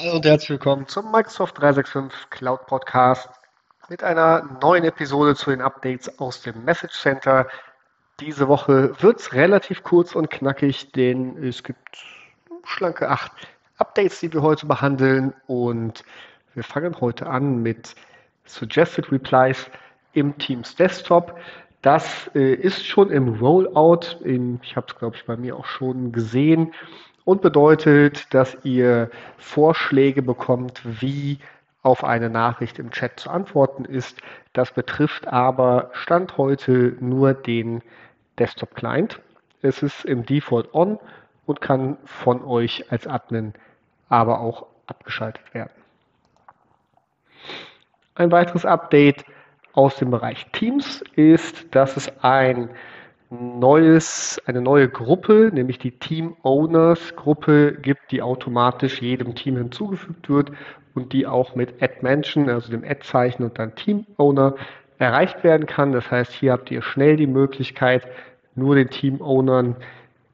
Hallo und herzlich willkommen zum Microsoft 365 Cloud Podcast mit einer neuen Episode zu den Updates aus dem Message Center. Diese Woche wird es relativ kurz und knackig, denn es gibt schlanke acht Updates, die wir heute behandeln und wir fangen heute an mit Suggested Replies im Teams Desktop. Das äh, ist schon im Rollout. In, ich habe es, glaube ich, bei mir auch schon gesehen und bedeutet, dass ihr Vorschläge bekommt, wie auf eine Nachricht im Chat zu antworten ist. Das betrifft aber Stand heute nur den Desktop-Client. Es ist im Default on und kann von euch als Admin aber auch abgeschaltet werden. Ein weiteres Update aus dem Bereich Teams ist, dass es ein neues, eine neue Gruppe, nämlich die Team Owners Gruppe gibt, die automatisch jedem Team hinzugefügt wird und die auch mit Add Mention, also dem Add-Zeichen und dann Team Owner erreicht werden kann. Das heißt, hier habt ihr schnell die Möglichkeit, nur den Team Ownern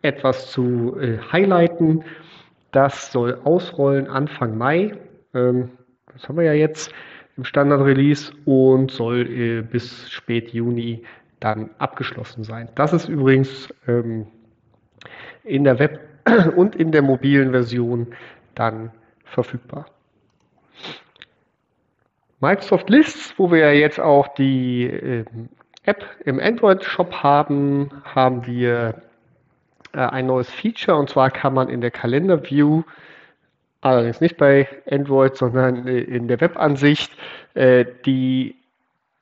etwas zu äh, highlighten. Das soll ausrollen Anfang Mai. Ähm, das haben wir ja jetzt im Standard Release und soll äh, bis spät Juni dann abgeschlossen sein. Das ist übrigens ähm, in der Web- und in der mobilen Version dann verfügbar. Microsoft Lists, wo wir ja jetzt auch die äh, App im Android-Shop haben, haben wir äh, ein neues Feature und zwar kann man in der Kalender-View, allerdings nicht bei Android, sondern äh, in der Webansicht, äh, die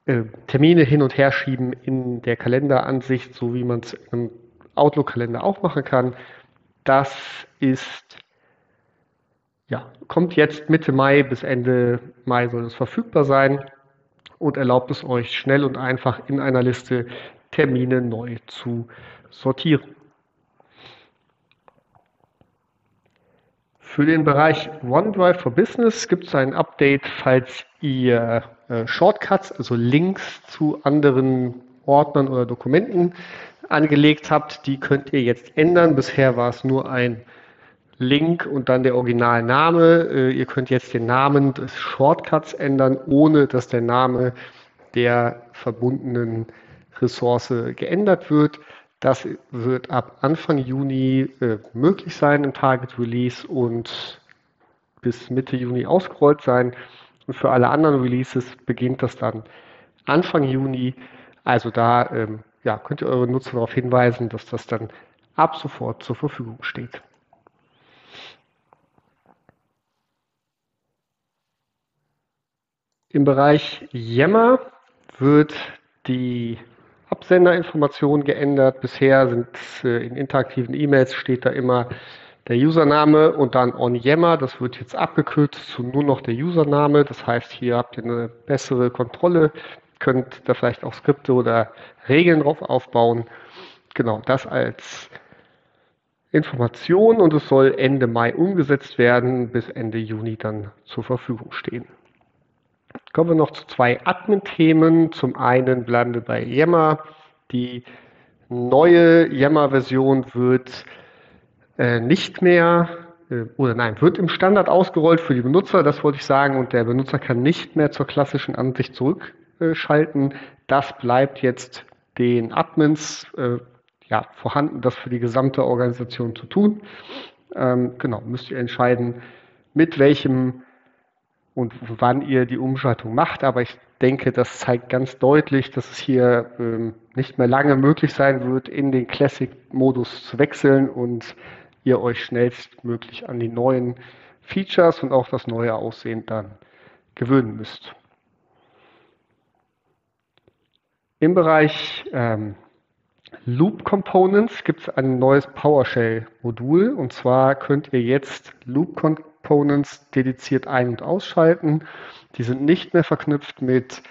äh, Termine hin und her schieben in der Kalenderansicht, so wie man es im Outlook-Kalender auch machen kann. Das ist, ja, kommt jetzt Mitte Mai bis Ende Mai soll es verfügbar sein und erlaubt es euch schnell und einfach in einer Liste Termine neu zu sortieren. Für den Bereich OneDrive for Business gibt es ein Update, falls ihr äh, Shortcuts, also Links zu anderen Ordnern oder Dokumenten angelegt habt. Die könnt ihr jetzt ändern. Bisher war es nur ein Link und dann der Originalname. Äh, ihr könnt jetzt den Namen des Shortcuts ändern, ohne dass der Name der verbundenen Ressource geändert wird. Das wird ab Anfang Juni äh, möglich sein im Target Release und bis Mitte Juni ausgerollt sein. Und für alle anderen Releases beginnt das dann Anfang Juni. Also da ähm, ja, könnt ihr eure Nutzer darauf hinweisen, dass das dann ab sofort zur Verfügung steht. Im Bereich Yammer wird die Absenderinformation geändert. Bisher sind äh, in interaktiven E-Mails steht da immer der Username und dann on Yammer. Das wird jetzt abgekürzt zu nur noch der Username. Das heißt, hier habt ihr eine bessere Kontrolle, könnt da vielleicht auch Skripte oder Regeln drauf aufbauen. Genau, das als Information und es soll Ende Mai umgesetzt werden, bis Ende Juni dann zur Verfügung stehen. Kommen wir noch zu zwei Admin-Themen. Zum einen bleiben wir bei Yammer. Die neue Yammer-Version wird äh, nicht mehr, äh, oder nein, wird im Standard ausgerollt für die Benutzer, das wollte ich sagen, und der Benutzer kann nicht mehr zur klassischen Ansicht zurückschalten. Das bleibt jetzt den Admins äh, ja, vorhanden, das für die gesamte Organisation zu tun. Ähm, genau, müsst ihr entscheiden, mit welchem und wann ihr die Umschaltung macht. Aber ich denke, das zeigt ganz deutlich, dass es hier ähm, nicht mehr lange möglich sein wird, in den Classic-Modus zu wechseln und ihr euch schnellstmöglich an die neuen Features und auch das neue Aussehen dann gewöhnen müsst. Im Bereich ähm, Loop Components gibt es ein neues PowerShell-Modul und zwar könnt ihr jetzt Loop Components Components dediziert ein- und ausschalten. Die sind nicht mehr verknüpft mit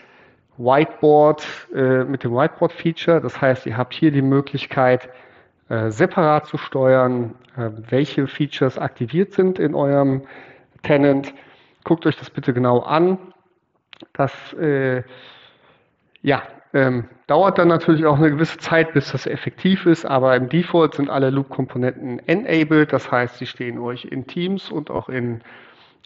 Whiteboard, äh, mit dem Whiteboard-Feature. Das heißt, ihr habt hier die Möglichkeit, äh, separat zu steuern, äh, welche Features aktiviert sind in eurem Tenant. Guckt euch das bitte genau an. Das äh, ja, ähm, dauert dann natürlich auch eine gewisse Zeit, bis das effektiv ist, aber im Default sind alle Loop-Komponenten enabled, das heißt, sie stehen euch in Teams und auch in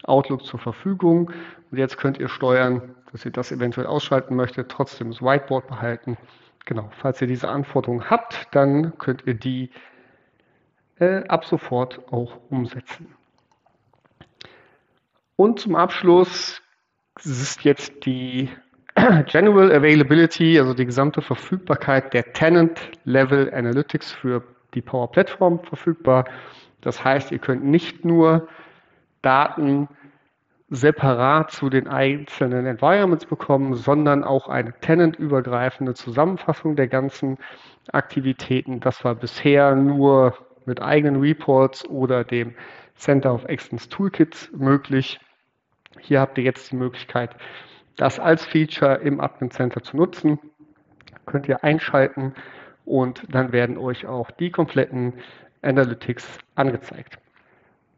Outlook zur Verfügung. Und jetzt könnt ihr steuern, dass ihr das eventuell ausschalten möchtet, trotzdem das Whiteboard behalten. Genau, falls ihr diese Anforderungen habt, dann könnt ihr die äh, ab sofort auch umsetzen. Und zum Abschluss ist jetzt die General Availability, also die gesamte Verfügbarkeit der Tenant Level Analytics für die Power Platform verfügbar. Das heißt, ihr könnt nicht nur Daten separat zu den einzelnen Environments bekommen, sondern auch eine tenantübergreifende Zusammenfassung der ganzen Aktivitäten. Das war bisher nur mit eigenen Reports oder dem Center of Excellence Toolkits möglich. Hier habt ihr jetzt die Möglichkeit, das als Feature im Admin Center zu nutzen. Könnt ihr einschalten und dann werden euch auch die kompletten Analytics angezeigt.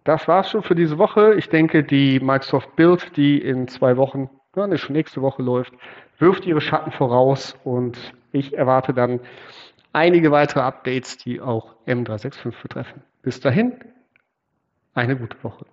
Das war's schon für diese Woche. Ich denke, die Microsoft Build, die in zwei Wochen, ja, schon nächste Woche läuft, wirft ihre Schatten voraus und ich erwarte dann einige weitere Updates, die auch M365 betreffen. Bis dahin, eine gute Woche.